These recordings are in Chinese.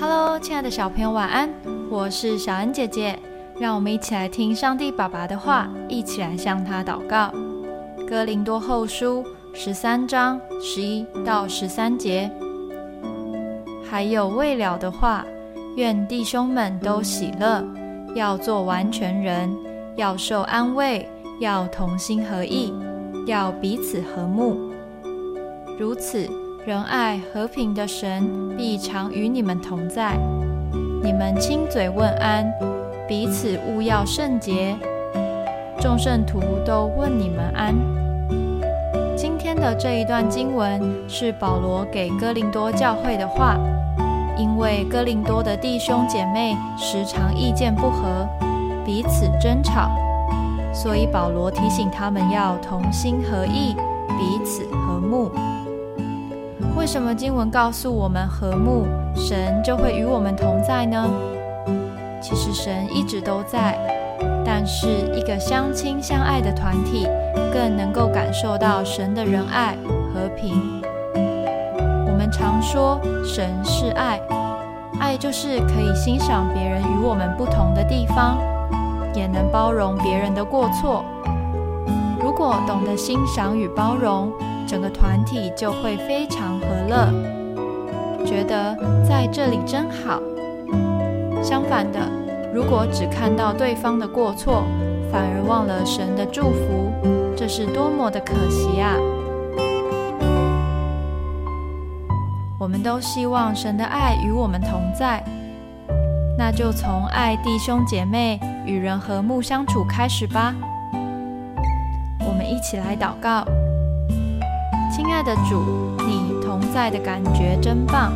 Hello，亲爱的小朋友，晚安！我是小恩姐姐，让我们一起来听上帝爸爸的话，一起来向他祷告。哥林多后书十三章十一到十三节，还有未了的话，愿弟兄们都喜乐，要做完全人，要受安慰，要同心合意，要彼此和睦，如此。仁爱和平的神必常与你们同在。你们亲嘴问安，彼此勿要圣洁。众圣徒都问你们安。今天的这一段经文是保罗给哥林多教会的话，因为哥林多的弟兄姐妹时常意见不合，彼此争吵，所以保罗提醒他们要同心合意，彼此和睦。为什么经文告诉我们和睦，神就会与我们同在呢？其实神一直都在，但是一个相亲相爱的团体更能够感受到神的仁爱和平。我们常说神是爱，爱就是可以欣赏别人与我们不同的地方，也能包容别人的过错。如果懂得欣赏与包容，整个团体就会非常和乐，觉得在这里真好。相反的，如果只看到对方的过错，反而忘了神的祝福，这是多么的可惜啊！我们都希望神的爱与我们同在，那就从爱弟兄姐妹、与人和睦相处开始吧。一起来祷告。亲爱的主，你同在的感觉真棒。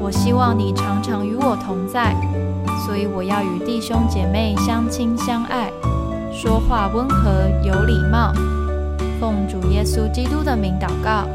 我希望你常常与我同在，所以我要与弟兄姐妹相亲相爱，说话温和有礼貌。奉主耶稣基督的名祷告，